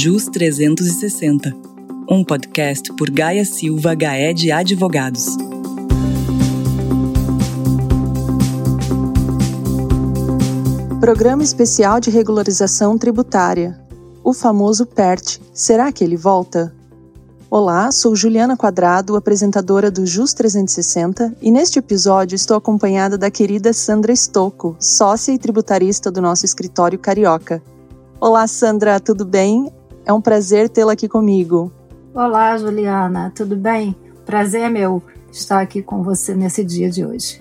JUS 360, um podcast por Gaia Silva Gaed Advogados. Programa Especial de Regularização Tributária. O famoso PERT. Será que ele volta? Olá, sou Juliana Quadrado, apresentadora do JUS 360, e neste episódio estou acompanhada da querida Sandra Stocco, sócia e tributarista do nosso escritório carioca. Olá, Sandra, tudo bem? É um prazer tê-la aqui comigo. Olá, Juliana, tudo bem? Prazer é meu estar aqui com você nesse dia de hoje.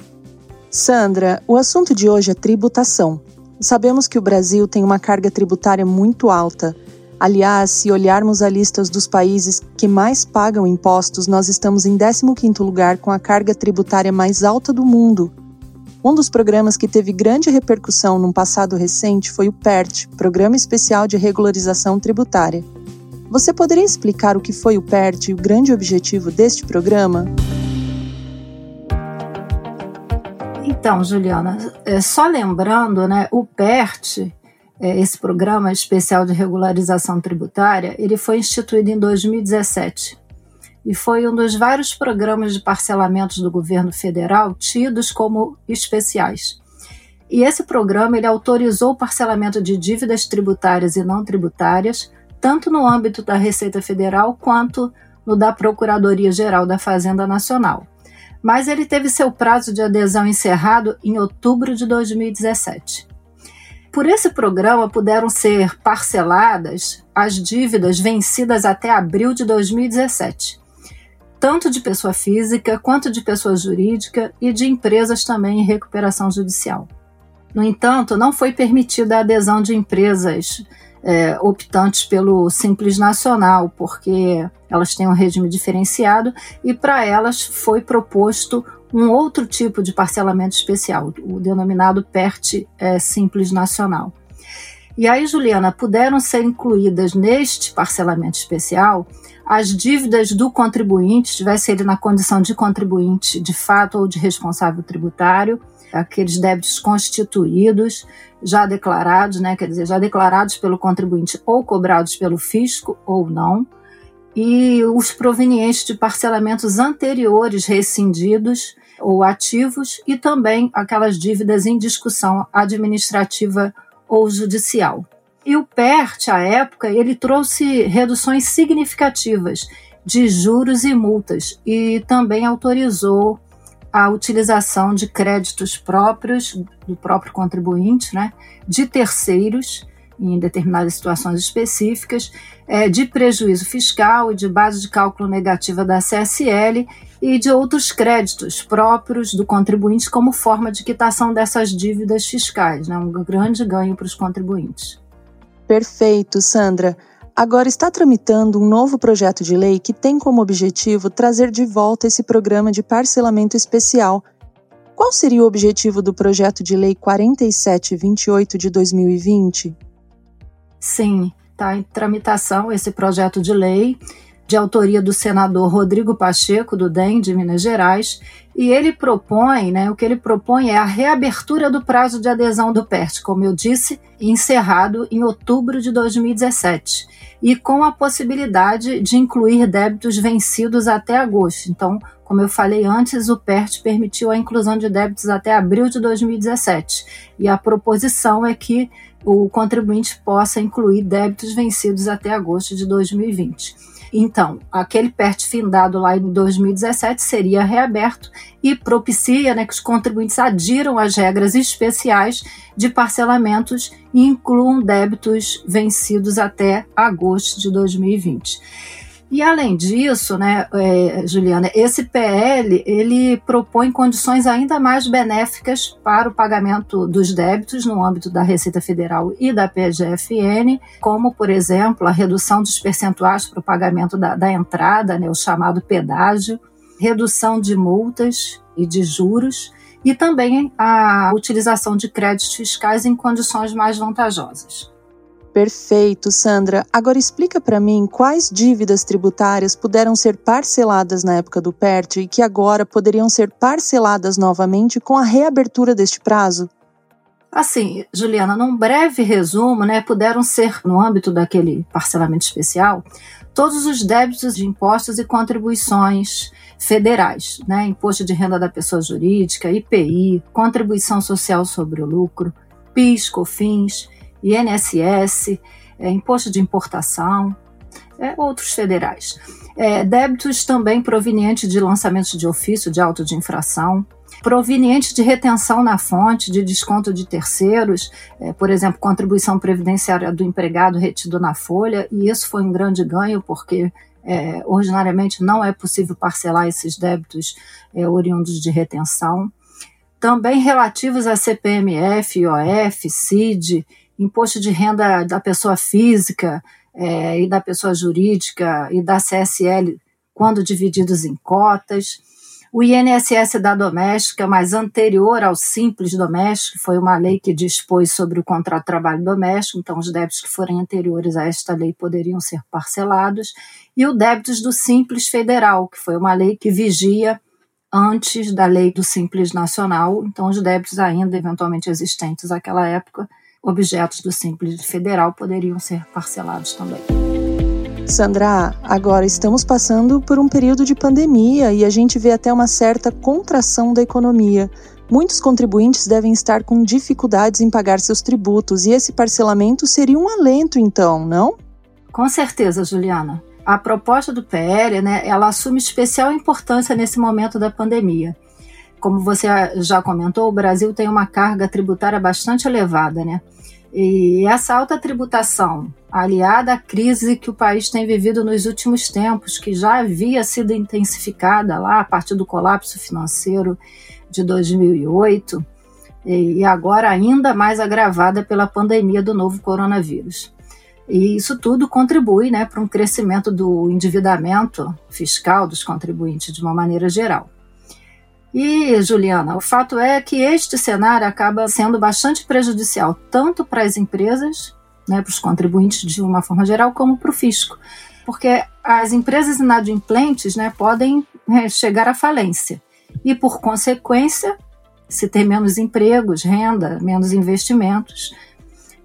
Sandra, o assunto de hoje é tributação. Sabemos que o Brasil tem uma carga tributária muito alta Aliás, se olharmos a lista dos países que mais pagam impostos, nós estamos em 15º lugar com a carga tributária mais alta do mundo. Um dos programas que teve grande repercussão num passado recente foi o PERT, Programa Especial de Regularização Tributária. Você poderia explicar o que foi o PERT e o grande objetivo deste programa? Então, Juliana, é, só lembrando, né, o PERT é, esse programa especial de regularização tributária, ele foi instituído em 2017 e foi um dos vários programas de parcelamentos do governo federal tidos como especiais. E esse programa ele autorizou o parcelamento de dívidas tributárias e não tributárias, tanto no âmbito da Receita Federal quanto no da Procuradoria Geral da Fazenda Nacional. Mas ele teve seu prazo de adesão encerrado em outubro de 2017. Por esse programa puderam ser parceladas as dívidas vencidas até abril de 2017, tanto de pessoa física quanto de pessoa jurídica e de empresas também em recuperação judicial. No entanto, não foi permitida a adesão de empresas é, optantes pelo Simples Nacional, porque elas têm um regime diferenciado e para elas foi proposto um outro tipo de parcelamento especial, o denominado PERT é, Simples Nacional. E aí, Juliana, puderam ser incluídas neste parcelamento especial as dívidas do contribuinte, tivesse ele na condição de contribuinte de fato ou de responsável tributário, aqueles débitos constituídos, já declarados, né, quer dizer, já declarados pelo contribuinte ou cobrados pelo fisco ou não, e os provenientes de parcelamentos anteriores rescindidos ou ativos e também aquelas dívidas em discussão administrativa ou judicial. E o PERT, à época, ele trouxe reduções significativas de juros e multas e também autorizou a utilização de créditos próprios do próprio contribuinte, né, de terceiros em determinadas situações específicas, é, de prejuízo fiscal e de base de cálculo negativa da CSL e de outros créditos próprios do contribuinte como forma de quitação dessas dívidas fiscais, né? um grande ganho para os contribuintes. Perfeito, Sandra. Agora está tramitando um novo projeto de lei que tem como objetivo trazer de volta esse programa de parcelamento especial. Qual seria o objetivo do projeto de lei 4728 de 2020? Sim, está em tramitação esse projeto de lei de autoria do senador Rodrigo Pacheco, do DEM de Minas Gerais, e ele propõe, né, o que ele propõe é a reabertura do prazo de adesão do PERT, como eu disse, encerrado em outubro de 2017, e com a possibilidade de incluir débitos vencidos até agosto. Então, como eu falei antes, o PERT permitiu a inclusão de débitos até abril de 2017, e a proposição é que o contribuinte possa incluir débitos vencidos até agosto de 2020. Então, aquele PERT findado lá em 2017 seria reaberto e propicia né, que os contribuintes adiram às regras especiais de parcelamentos e incluam débitos vencidos até agosto de 2020. E além disso, né, é, Juliana, esse PL ele propõe condições ainda mais benéficas para o pagamento dos débitos no âmbito da Receita Federal e da PGFN, como, por exemplo, a redução dos percentuais para o pagamento da, da entrada, né, o chamado pedágio, redução de multas e de juros, e também a utilização de créditos fiscais em condições mais vantajosas. Perfeito, Sandra. Agora explica para mim quais dívidas tributárias puderam ser parceladas na época do PERT e que agora poderiam ser parceladas novamente com a reabertura deste prazo? Assim, Juliana, num breve resumo, né, puderam ser, no âmbito daquele parcelamento especial, todos os débitos de impostos e contribuições federais, né, imposto de renda da pessoa jurídica, IPI, contribuição social sobre o lucro, PIS, COFINS, INSS, é, imposto de importação, é, outros federais. É, débitos também provenientes de lançamentos de ofício de auto de infração, provenientes de retenção na fonte, de desconto de terceiros, é, por exemplo, contribuição previdenciária do empregado retido na folha, e isso foi um grande ganho, porque é, ordinariamente não é possível parcelar esses débitos é, oriundos de retenção. Também relativos a CPMF, IOF, CID, imposto de renda da pessoa física, é, e da pessoa jurídica e da CSL quando divididos em cotas. O INSS da doméstica, mas anterior ao Simples Doméstico, foi uma lei que dispôs sobre o contrato de trabalho doméstico, então os débitos que forem anteriores a esta lei poderiam ser parcelados, e o débitos do Simples Federal, que foi uma lei que vigia antes da lei do Simples Nacional, então os débitos ainda eventualmente existentes naquela época objetos do Simples Federal poderiam ser parcelados também. Sandra, agora estamos passando por um período de pandemia e a gente vê até uma certa contração da economia. Muitos contribuintes devem estar com dificuldades em pagar seus tributos e esse parcelamento seria um alento, então, não? Com certeza, Juliana. A proposta do PL, né, ela assume especial importância nesse momento da pandemia. Como você já comentou, o Brasil tem uma carga tributária bastante elevada, né? E essa alta tributação, aliada à crise que o país tem vivido nos últimos tempos, que já havia sido intensificada lá a partir do colapso financeiro de 2008, e agora ainda mais agravada pela pandemia do novo coronavírus. E isso tudo contribui né, para um crescimento do endividamento fiscal dos contribuintes de uma maneira geral. E, Juliana, o fato é que este cenário acaba sendo bastante prejudicial tanto para as empresas, né, para os contribuintes de uma forma geral, como para o fisco. Porque as empresas inadimplentes né, podem é, chegar à falência. E, por consequência, se ter menos empregos, renda, menos investimentos.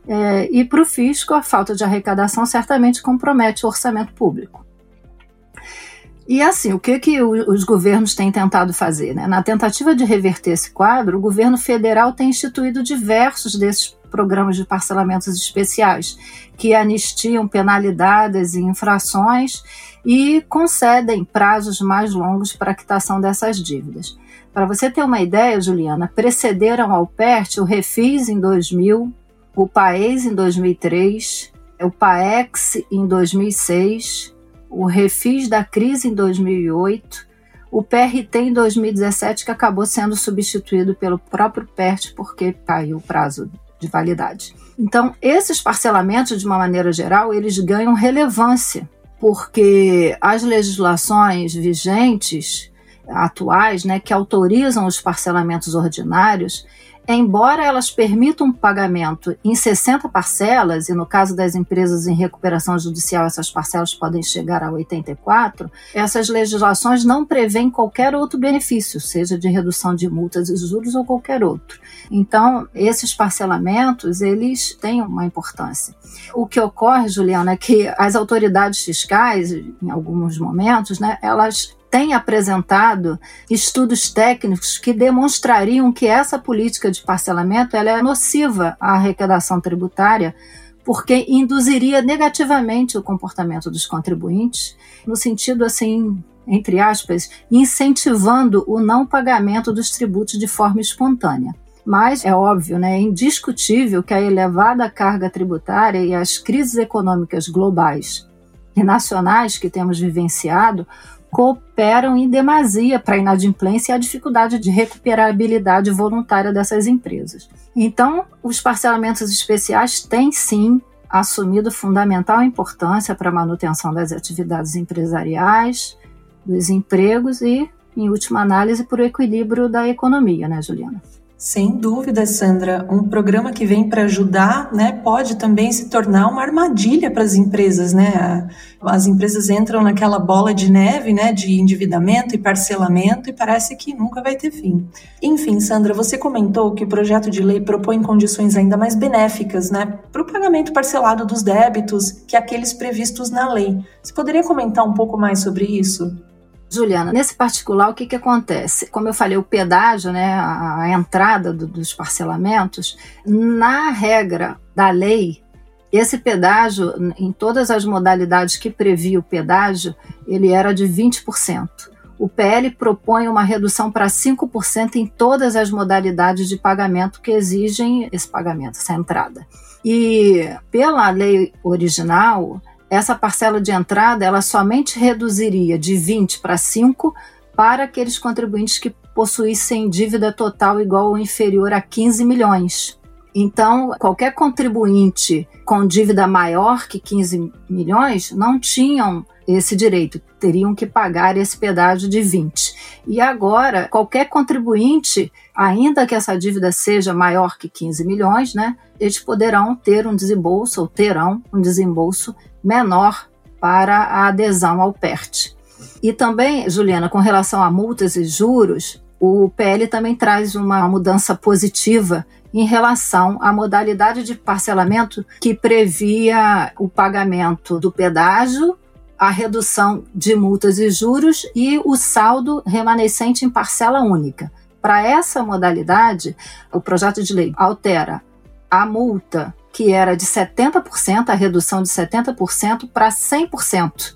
É, e para o fisco, a falta de arrecadação certamente compromete o orçamento público. E assim, o que, que os governos têm tentado fazer? Né? Na tentativa de reverter esse quadro, o governo federal tem instituído diversos desses programas de parcelamentos especiais, que anistiam penalidades e infrações e concedem prazos mais longos para a quitação dessas dívidas. Para você ter uma ideia, Juliana, precederam ao PERT o Refis em 2000, o PAES em 2003, o PAEX em 2006, o refis da crise em 2008, o PRT em 2017, que acabou sendo substituído pelo próprio PERT porque caiu o prazo de validade. Então, esses parcelamentos, de uma maneira geral, eles ganham relevância, porque as legislações vigentes atuais, né, que autorizam os parcelamentos ordinários, embora elas permitam um pagamento em 60 parcelas, e no caso das empresas em recuperação judicial essas parcelas podem chegar a 84, essas legislações não prevêem qualquer outro benefício, seja de redução de multas e juros ou qualquer outro. Então, esses parcelamentos, eles têm uma importância. O que ocorre, Juliana, é que as autoridades fiscais, em alguns momentos, né, elas tem apresentado estudos técnicos que demonstrariam que essa política de parcelamento ela é nociva à arrecadação tributária, porque induziria negativamente o comportamento dos contribuintes, no sentido assim, entre aspas, incentivando o não pagamento dos tributos de forma espontânea. Mas é óbvio, né, é indiscutível que a elevada carga tributária e as crises econômicas globais e nacionais que temos vivenciado cooperam em demasia para a inadimplência e a dificuldade de recuperabilidade voluntária dessas empresas. Então, os parcelamentos especiais têm sim assumido fundamental importância para a manutenção das atividades empresariais, dos empregos e, em última análise, para o equilíbrio da economia, né, Juliana? Sem dúvida, Sandra. Um programa que vem para ajudar, né, pode também se tornar uma armadilha para as empresas, né? As empresas entram naquela bola de neve, né, de endividamento e parcelamento e parece que nunca vai ter fim. Enfim, Sandra, você comentou que o projeto de lei propõe condições ainda mais benéficas, né, para o pagamento parcelado dos débitos que aqueles previstos na lei. Você poderia comentar um pouco mais sobre isso? Juliana, nesse particular, o que, que acontece? Como eu falei, o pedágio, né, a, entrada do, dos parcelamentos, na regra da lei, esse pedágio, em todas as modalidades que previa o pedágio, ele era de 20%. O PL propõe uma redução para 5% em todas as modalidades de pagamento que exigem esse pagamento, essa entrada. E pela lei original, essa parcela de entrada ela somente reduziria de 20 para 5 para aqueles contribuintes que possuíssem dívida total igual ou inferior a 15 milhões. Então, qualquer contribuinte com dívida maior que 15 milhões não tinham esse direito, teriam que pagar esse pedágio de 20. E agora, qualquer contribuinte, ainda que essa dívida seja maior que 15 milhões, né, eles poderão ter um desembolso ou terão um desembolso menor para a adesão ao PERT. E também, Juliana, com relação a multas e juros, o PL também traz uma mudança positiva em relação à modalidade de parcelamento que previa o pagamento do pedágio, a redução de multas e juros e o saldo remanescente em parcela única. Para essa modalidade, o projeto de lei altera a multa que era de 70%, a redução de 70% para 100%.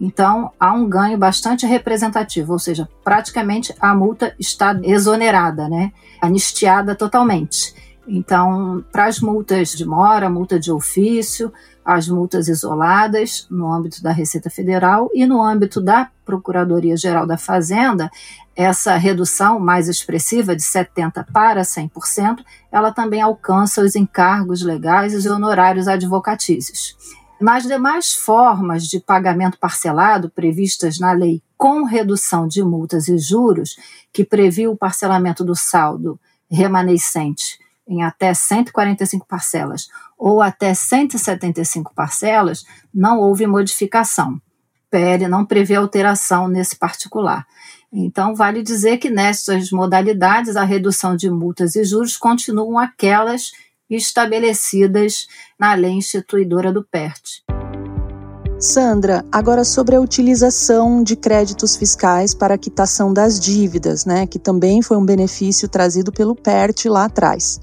Então, há um ganho bastante representativo, ou seja, praticamente a multa está exonerada, né? anistiada totalmente. Então, para as multas de mora, multa de ofício, as multas isoladas no âmbito da Receita Federal e no âmbito da Procuradoria Geral da Fazenda, essa redução mais expressiva de 70% para 100%, ela também alcança os encargos legais e os honorários advocatícios. Nas demais formas de pagamento parcelado previstas na lei com redução de multas e juros, que previu o parcelamento do saldo remanescente em até 145 parcelas ou até 175 parcelas, não houve modificação. PL não prevê alteração nesse particular. Então, vale dizer que nessas modalidades, a redução de multas e juros continuam aquelas estabelecidas na lei instituidora do PERT. Sandra, agora sobre a utilização de créditos fiscais para a quitação das dívidas, né, que também foi um benefício trazido pelo PERT lá atrás.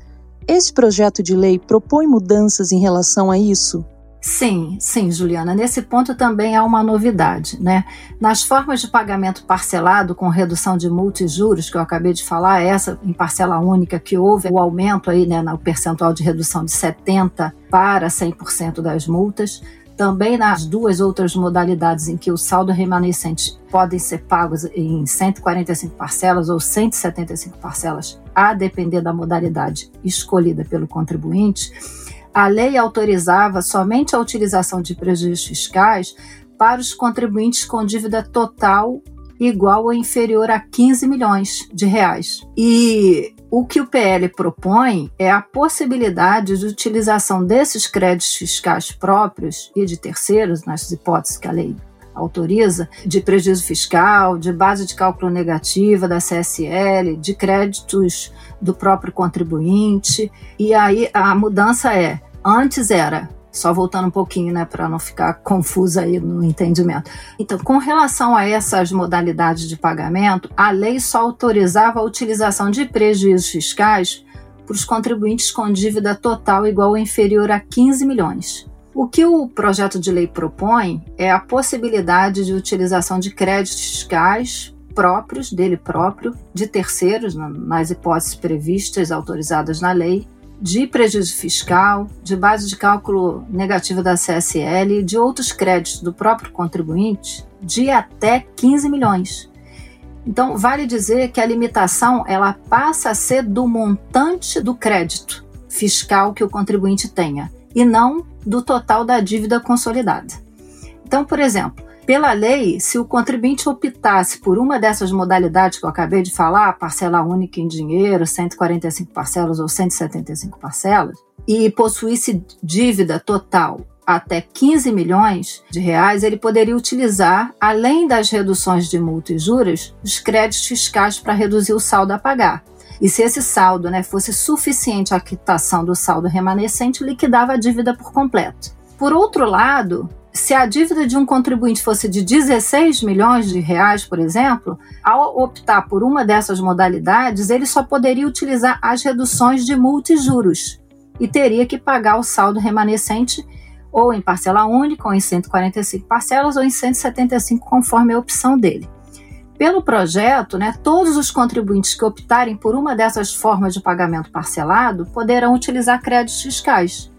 Esse projeto de lei propõe mudanças em relação a isso? Sim, sim, Juliana. Nesse ponto também há uma novidade, né? Nas formas de pagamento parcelado com redução de multa e juros que eu acabei de falar, essa em parcela única que houve o aumento aí, né, no percentual de redução de 70 para 100% das multas. Também nas duas outras modalidades em que o saldo remanescente podem ser pagos em 145 parcelas ou 175 parcelas, a depender da modalidade escolhida pelo contribuinte a lei autorizava somente a utilização de prejuízos fiscais para os contribuintes com dívida total igual ou inferior a 15 milhões de reais. E o que o PL propõe é a possibilidade de utilização desses créditos fiscais próprios e de terceiros, nas hipóteses que a lei autoriza, de prejuízo fiscal, de base de cálculo negativa da CSL, de créditos do próprio contribuinte. E aí a mudança é: antes era só voltando um pouquinho, né, para não ficar confusa aí no entendimento. Então, com relação a essas modalidades de pagamento, a lei só autorizava a utilização de prejuízos fiscais para os contribuintes com dívida total igual ou inferior a 15 milhões. O que o projeto de lei propõe é a possibilidade de utilização de créditos fiscais próprios, dele próprio, de terceiros, nas hipóteses previstas, autorizadas na lei, de prejuízo fiscal, de base de cálculo negativa da CSL e de outros créditos do próprio contribuinte de até 15 milhões. Então, vale dizer que a limitação ela passa a ser do montante do crédito fiscal que o contribuinte tenha e não do total da dívida consolidada. Então, por exemplo, pela lei, se o contribuinte optasse por uma dessas modalidades que eu acabei de falar, parcela única em dinheiro, 145 parcelas ou 175 parcelas, e possuísse dívida total até 15 milhões de reais, ele poderia utilizar, além das reduções de multa e juros, os créditos fiscais para reduzir o saldo a pagar. E se esse saldo né, fosse suficiente à quitação do saldo remanescente, liquidava a dívida por completo. Por outro lado, se a dívida de um contribuinte fosse de 16 milhões de reais, por exemplo, ao optar por uma dessas modalidades, ele só poderia utilizar as reduções de multa e teria que pagar o saldo remanescente ou em parcela única, ou em 145 parcelas, ou em 175, conforme a opção dele. Pelo projeto, né, todos os contribuintes que optarem por uma dessas formas de pagamento parcelado poderão utilizar créditos fiscais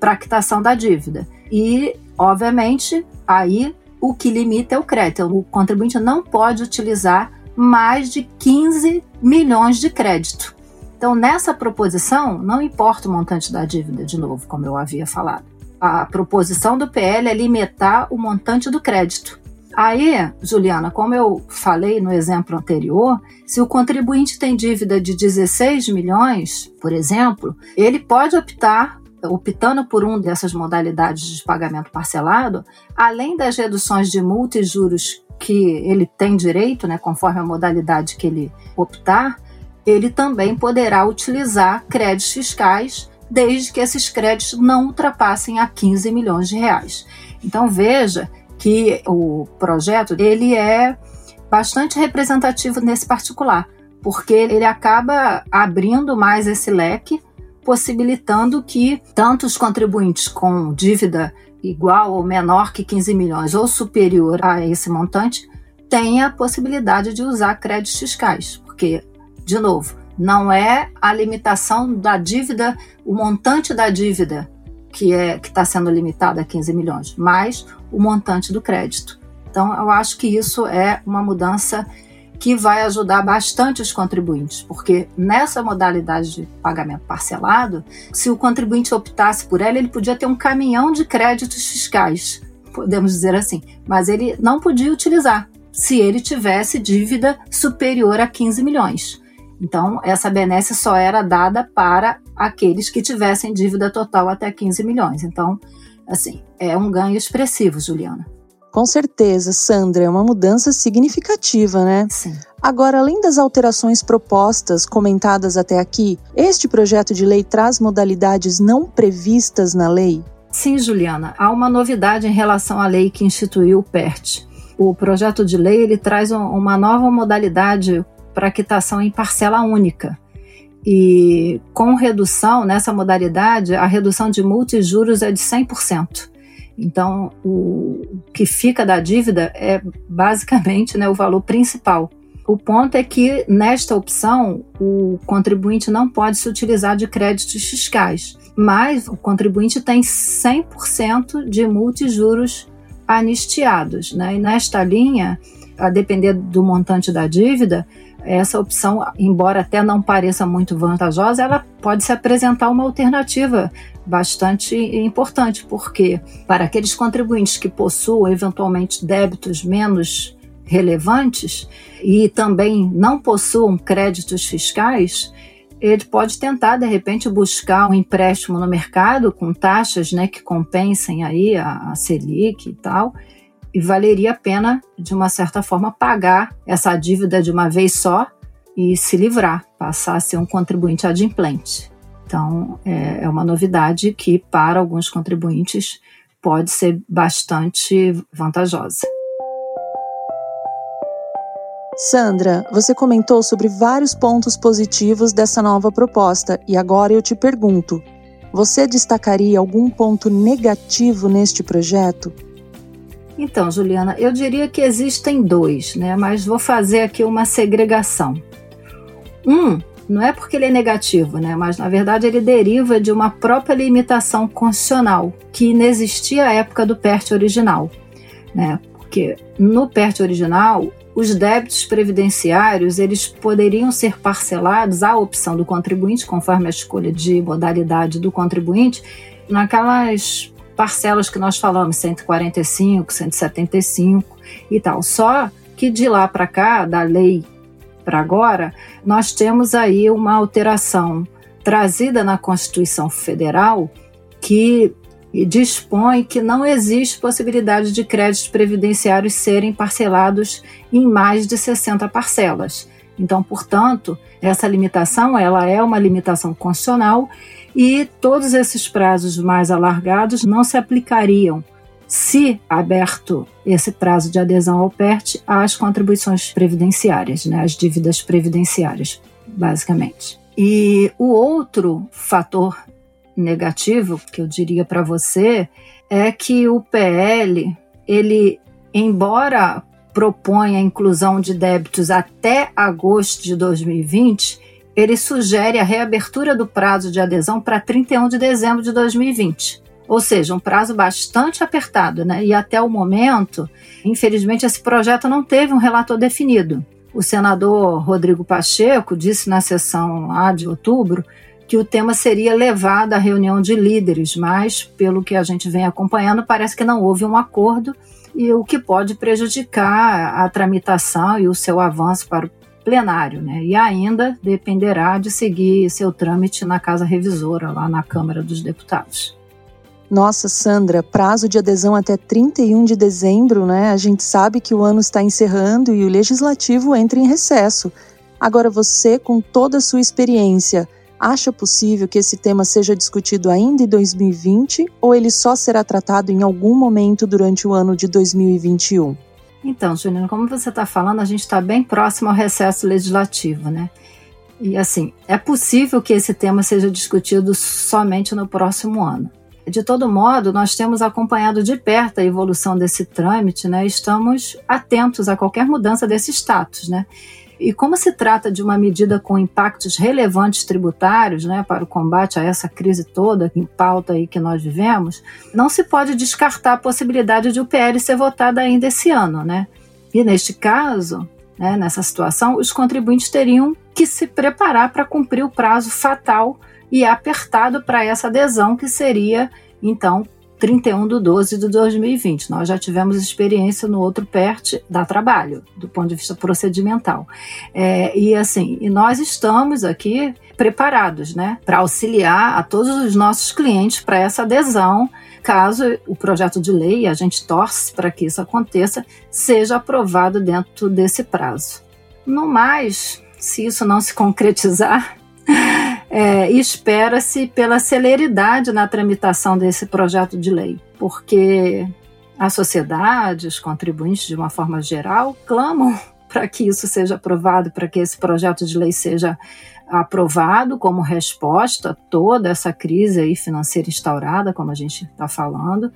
para quitação da dívida. E, obviamente, aí o que limita é o crédito. O contribuinte não pode utilizar mais de 15 milhões de crédito. Então, nessa proposição, não importa o montante da dívida, de novo, como eu havia falado a proposição do PL é limitar o montante do crédito. Aí, Juliana, como eu falei no exemplo anterior, se o contribuinte tem dívida de 16 milhões, por exemplo, ele pode optar, optando por uma dessas modalidades de pagamento parcelado, além das reduções de multa e juros que ele tem direito, né, conforme a modalidade que ele optar, ele também poderá utilizar créditos fiscais desde que esses créditos não ultrapassem a 15 milhões de reais. Então veja que o projeto ele é bastante representativo nesse particular, porque ele acaba abrindo mais esse leque, possibilitando que tanto os contribuintes com dívida igual ou menor que 15 milhões ou superior a esse montante tenha a possibilidade de usar créditos fiscais, porque de novo, não é a limitação da dívida, o montante da dívida que é que está sendo limitada a 15 milhões, mas o montante do crédito. Então, eu acho que isso é uma mudança que vai ajudar bastante os contribuintes, porque nessa modalidade de pagamento parcelado, se o contribuinte optasse por ela, ele podia ter um caminhão de créditos fiscais, podemos dizer assim, mas ele não podia utilizar se ele tivesse dívida superior a 15 milhões. Então, essa benesse só era dada para aqueles que tivessem dívida total até 15 milhões. Então, assim, é um ganho expressivo, Juliana. Com certeza, Sandra, é uma mudança significativa, né? Sim. Agora, além das alterações propostas comentadas até aqui, este projeto de lei traz modalidades não previstas na lei? Sim, Juliana. Há uma novidade em relação à lei que instituiu o PERT. O projeto de lei ele traz uma nova modalidade para quitação em parcela única. E com redução nessa modalidade, a redução de multa e juros é de 100%. Então, o que fica da dívida é basicamente né, o valor principal. O ponto é que, nesta opção, o contribuinte não pode se utilizar de créditos fiscais, mas o contribuinte tem 100% de multa e juros anistiados. Né? E nesta linha, a depender do montante da dívida, essa opção, embora até não pareça muito vantajosa, ela pode se apresentar uma alternativa bastante importante, porque para aqueles contribuintes que possuam eventualmente débitos menos relevantes e também não possuam créditos fiscais, ele pode tentar de repente buscar um empréstimo no mercado com taxas, né, que compensem aí a, a Selic e tal, e valeria a pena, de uma certa forma, pagar essa dívida de uma vez só e se livrar, passar a ser um contribuinte adimplente. Então, é, é uma novidade que, para alguns contribuintes, pode ser bastante vantajosa. Sandra, você comentou sobre vários pontos positivos dessa nova proposta e agora eu te pergunto: você destacaria algum ponto negativo neste projeto? Então, Juliana, eu diria que existem dois, né? Mas vou fazer aqui uma segregação. Um, não é porque ele é negativo, né? Mas na verdade ele deriva de uma própria limitação constitucional que inexistia à época do PERT original, né? Porque no PERT original os débitos previdenciários eles poderiam ser parcelados à opção do contribuinte, conforme a escolha de modalidade do contribuinte, naquelas parcelas que nós falamos, 145, 175 e tal. Só que de lá para cá, da lei para agora, nós temos aí uma alteração trazida na Constituição Federal que dispõe que não existe possibilidade de créditos previdenciários serem parcelados em mais de 60 parcelas. Então, portanto, essa limitação ela é uma limitação constitucional e todos esses prazos mais alargados não se aplicariam se aberto esse prazo de adesão ao PERT às contribuições previdenciárias, né, as dívidas previdenciárias, basicamente. E o outro fator negativo que eu diria para você é que o PL, ele, embora proponha a inclusão de débitos até agosto de 2020, ele sugere a reabertura do prazo de adesão para 31 de dezembro de 2020. Ou seja, um prazo bastante apertado, né? E até o momento, infelizmente, esse projeto não teve um relator definido. O senador Rodrigo Pacheco disse na sessão A de outubro que o tema seria levado à reunião de líderes, mas, pelo que a gente vem acompanhando, parece que não houve um acordo e o que pode prejudicar a tramitação e o seu avanço para o plenário, né? E ainda dependerá de seguir seu trâmite na Casa Revisora, lá na Câmara dos Deputados. Nossa, Sandra, prazo de adesão até 31 de dezembro, né? A gente sabe que o ano está encerrando e o legislativo entra em recesso. Agora, você, com toda a sua experiência, acha possível que esse tema seja discutido ainda em 2020 ou ele só será tratado em algum momento durante o ano de 2021? Então, Juliana, como você está falando, a gente está bem próximo ao recesso legislativo, né? E assim, é possível que esse tema seja discutido somente no próximo ano. De todo modo, nós temos acompanhado de perto a evolução desse trâmite, né? Estamos atentos a qualquer mudança desse status, né? E como se trata de uma medida com impactos relevantes tributários né, para o combate a essa crise toda em pauta aí que nós vivemos, não se pode descartar a possibilidade de o PL ser votado ainda esse ano. Né? E neste caso, né, nessa situação, os contribuintes teriam que se preparar para cumprir o prazo fatal e apertado para essa adesão, que seria, então, 31 de 12 de 2020. Nós já tivemos experiência no outro PERT, da trabalho, do ponto de vista procedimental. É, e assim, e nós estamos aqui preparados, né, para auxiliar a todos os nossos clientes para essa adesão, caso o projeto de lei, a gente torce para que isso aconteça, seja aprovado dentro desse prazo. No mais, se isso não se concretizar, é, espera-se pela celeridade na tramitação desse projeto de lei, porque a sociedade, os contribuintes, de uma forma geral, clamam para que isso seja aprovado, para que esse projeto de lei seja aprovado como resposta a toda essa crise financeira instaurada, como a gente está falando,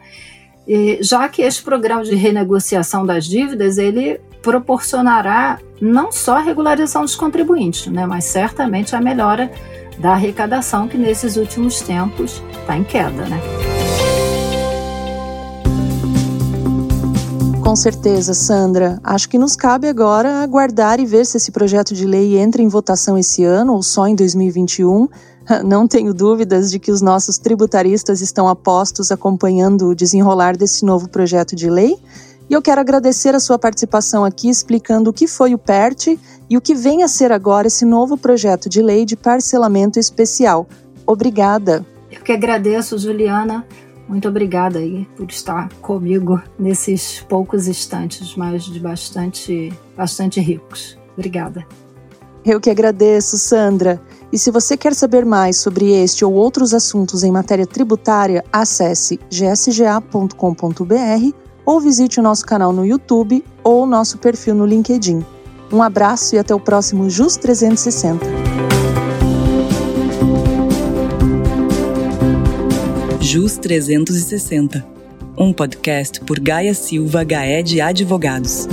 e, já que este programa de renegociação das dívidas ele proporcionará não só a regularização dos contribuintes, né, mas certamente a melhora da arrecadação que nesses últimos tempos está em queda, né? Com certeza, Sandra. Acho que nos cabe agora aguardar e ver se esse projeto de lei entra em votação esse ano ou só em 2021. Não tenho dúvidas de que os nossos tributaristas estão apostos acompanhando o desenrolar desse novo projeto de lei. E eu quero agradecer a sua participação aqui explicando o que foi o PERT e o que vem a ser agora esse novo projeto de lei de parcelamento especial. Obrigada. Eu que agradeço, Juliana. Muito obrigada aí por estar comigo nesses poucos instantes, mas de bastante, bastante ricos. Obrigada. Eu que agradeço, Sandra. E se você quer saber mais sobre este ou outros assuntos em matéria tributária, acesse gsga.com.br ou visite o nosso canal no YouTube ou o nosso perfil no LinkedIn. Um abraço e até o próximo JUS 360. JUS 360, um podcast por Gaia Silva HE de Advogados.